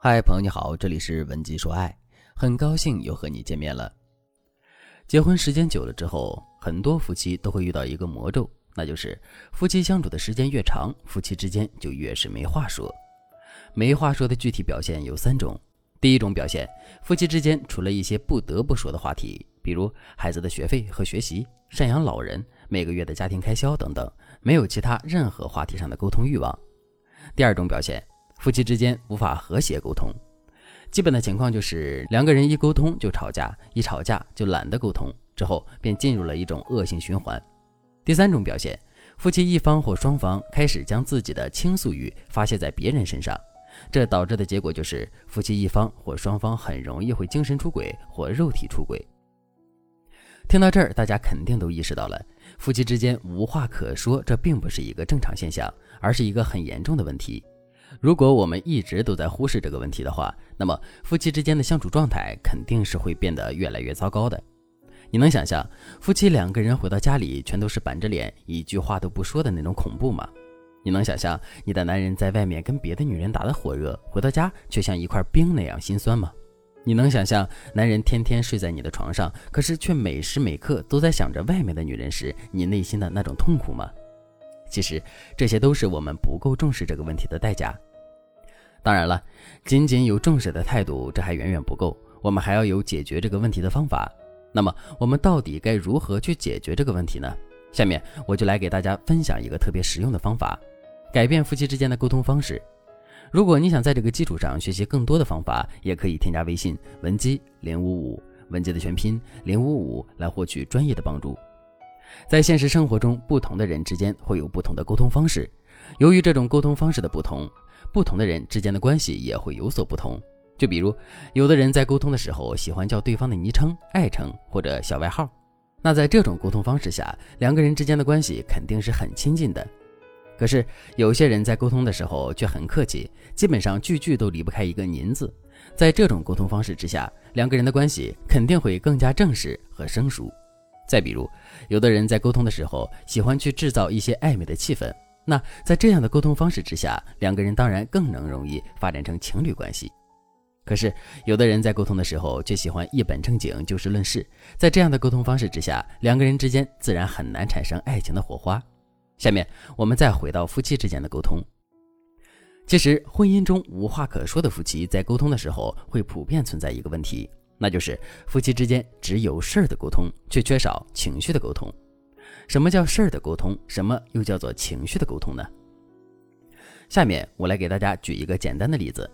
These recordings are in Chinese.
嗨，朋友你好，这里是文姬说爱，很高兴又和你见面了。结婚时间久了之后，很多夫妻都会遇到一个魔咒，那就是夫妻相处的时间越长，夫妻之间就越是没话说。没话说的具体表现有三种。第一种表现，夫妻之间除了一些不得不说的话题，比如孩子的学费和学习、赡养老人、每个月的家庭开销等等，没有其他任何话题上的沟通欲望。第二种表现。夫妻之间无法和谐沟通，基本的情况就是两个人一沟通就吵架，一吵架就懒得沟通，之后便进入了一种恶性循环。第三种表现，夫妻一方或双方开始将自己的倾诉欲发泄在别人身上，这导致的结果就是夫妻一方或双方很容易会精神出轨或肉体出轨。听到这儿，大家肯定都意识到了，夫妻之间无话可说，这并不是一个正常现象，而是一个很严重的问题。如果我们一直都在忽视这个问题的话，那么夫妻之间的相处状态肯定是会变得越来越糟糕的。你能想象夫妻两个人回到家里全都是板着脸，一句话都不说的那种恐怖吗？你能想象你的男人在外面跟别的女人打得火热，回到家却像一块冰那样心酸吗？你能想象男人天天睡在你的床上，可是却每时每刻都在想着外面的女人时，你内心的那种痛苦吗？其实，这些都是我们不够重视这个问题的代价。当然了，仅仅有重视的态度，这还远远不够。我们还要有解决这个问题的方法。那么，我们到底该如何去解决这个问题呢？下面我就来给大家分享一个特别实用的方法，改变夫妻之间的沟通方式。如果你想在这个基础上学习更多的方法，也可以添加微信文姬零五五，文姬的全拼零五五，来获取专业的帮助。在现实生活中，不同的人之间会有不同的沟通方式。由于这种沟通方式的不同，不同的人之间的关系也会有所不同。就比如，有的人在沟通的时候喜欢叫对方的昵称、爱称或者小外号，那在这种沟通方式下，两个人之间的关系肯定是很亲近的。可是，有些人在沟通的时候却很客气，基本上句句都离不开一个“您”字。在这种沟通方式之下，两个人的关系肯定会更加正式和生疏。再比如，有的人在沟通的时候喜欢去制造一些暧昧的气氛，那在这样的沟通方式之下，两个人当然更能容易发展成情侣关系。可是，有的人在沟通的时候却喜欢一本正经、就事论事，在这样的沟通方式之下，两个人之间自然很难产生爱情的火花。下面我们再回到夫妻之间的沟通。其实，婚姻中无话可说的夫妻在沟通的时候，会普遍存在一个问题。那就是夫妻之间只有事儿的沟通，却缺少情绪的沟通。什么叫事儿的沟通？什么又叫做情绪的沟通呢？下面我来给大家举一个简单的例子：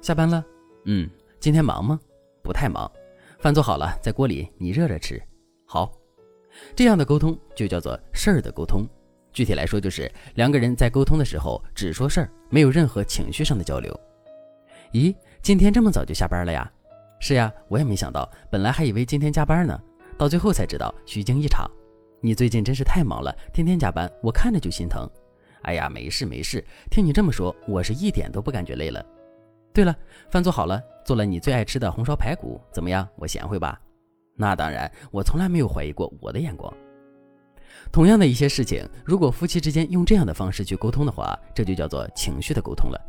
下班了，嗯，今天忙吗？不太忙。饭做好了，在锅里，你热着吃。好，这样的沟通就叫做事儿的沟通。具体来说，就是两个人在沟通的时候只说事儿，没有任何情绪上的交流。咦，今天这么早就下班了呀？是呀，我也没想到，本来还以为今天加班呢，到最后才知道虚惊一场。你最近真是太忙了，天天加班，我看着就心疼。哎呀，没事没事，听你这么说，我是一点都不感觉累了。对了，饭做好了，做了你最爱吃的红烧排骨，怎么样？我贤惠吧？那当然，我从来没有怀疑过我的眼光。同样的一些事情，如果夫妻之间用这样的方式去沟通的话，这就叫做情绪的沟通了。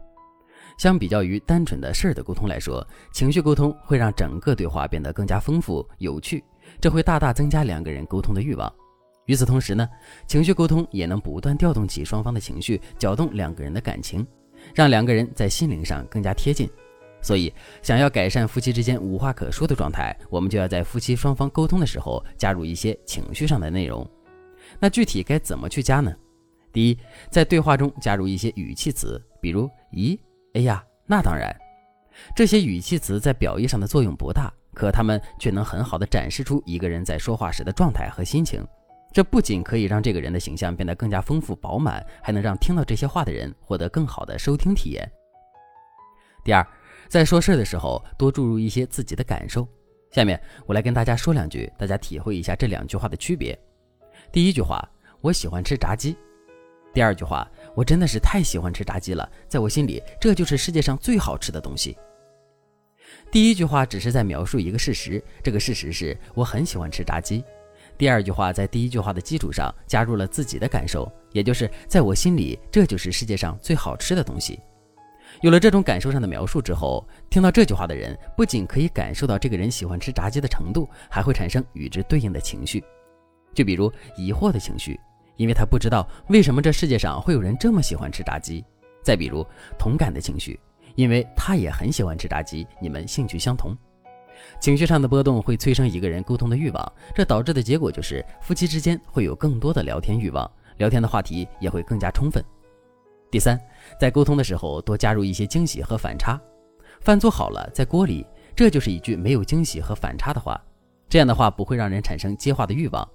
相比较于单纯的事儿的沟通来说，情绪沟通会让整个对话变得更加丰富有趣，这会大大增加两个人沟通的欲望。与此同时呢，情绪沟通也能不断调动起双方的情绪，搅动两个人的感情，让两个人在心灵上更加贴近。所以，想要改善夫妻之间无话可说的状态，我们就要在夫妻双方沟通的时候加入一些情绪上的内容。那具体该怎么去加呢？第一，在对话中加入一些语气词，比如“咦”。哎呀，那当然，这些语气词在表意上的作用不大，可它们却能很好的展示出一个人在说话时的状态和心情。这不仅可以让这个人的形象变得更加丰富饱满，还能让听到这些话的人获得更好的收听体验。第二，在说事儿的时候多注入一些自己的感受。下面我来跟大家说两句，大家体会一下这两句话的区别。第一句话，我喜欢吃炸鸡。第二句话，我真的是太喜欢吃炸鸡了，在我心里，这就是世界上最好吃的东西。第一句话只是在描述一个事实，这个事实是我很喜欢吃炸鸡。第二句话在第一句话的基础上加入了自己的感受，也就是在我心里，这就是世界上最好吃的东西。有了这种感受上的描述之后，听到这句话的人不仅可以感受到这个人喜欢吃炸鸡的程度，还会产生与之对应的情绪，就比如疑惑的情绪，因为他不知道为什么这世界上会有人这么喜欢吃炸鸡；再比如同感的情绪，因为他也很喜欢吃炸鸡，你们兴趣相同。情绪上的波动会催生一个人沟通的欲望，这导致的结果就是夫妻之间会有更多的聊天欲望，聊天的话题也会更加充分。第三，在沟通的时候多加入一些惊喜和反差。饭做好了，在锅里，这就是一句没有惊喜和反差的话。这样的话不会让人产生接话的欲望。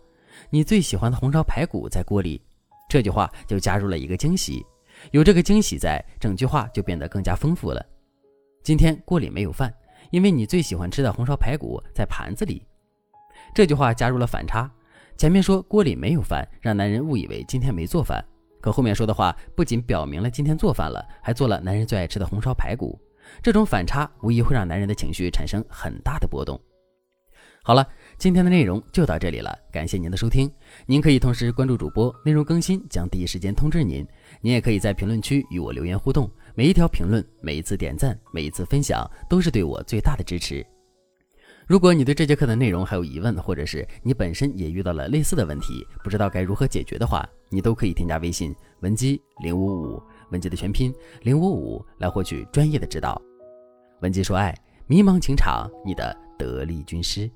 你最喜欢的红烧排骨在锅里，这句话就加入了一个惊喜。有这个惊喜在，整句话就变得更加丰富了。今天锅里没有饭，因为你最喜欢吃的红烧排骨在盘子里。这句话加入了反差。前面说锅里没有饭，让男人误以为今天没做饭。可后面说的话不仅表明了今天做饭了，还做了男人最爱吃的红烧排骨。这种反差无疑会让男人的情绪产生很大的波动。好了，今天的内容就到这里了，感谢您的收听。您可以同时关注主播，内容更新将第一时间通知您。您也可以在评论区与我留言互动，每一条评论、每一次点赞、每一次分享，都是对我最大的支持。如果你对这节课的内容还有疑问，或者是你本身也遇到了类似的问题，不知道该如何解决的话，你都可以添加微信文姬零五五，文姬的全拼零五五，来获取专业的指导。文姬说爱，迷茫情场，你的得力军师。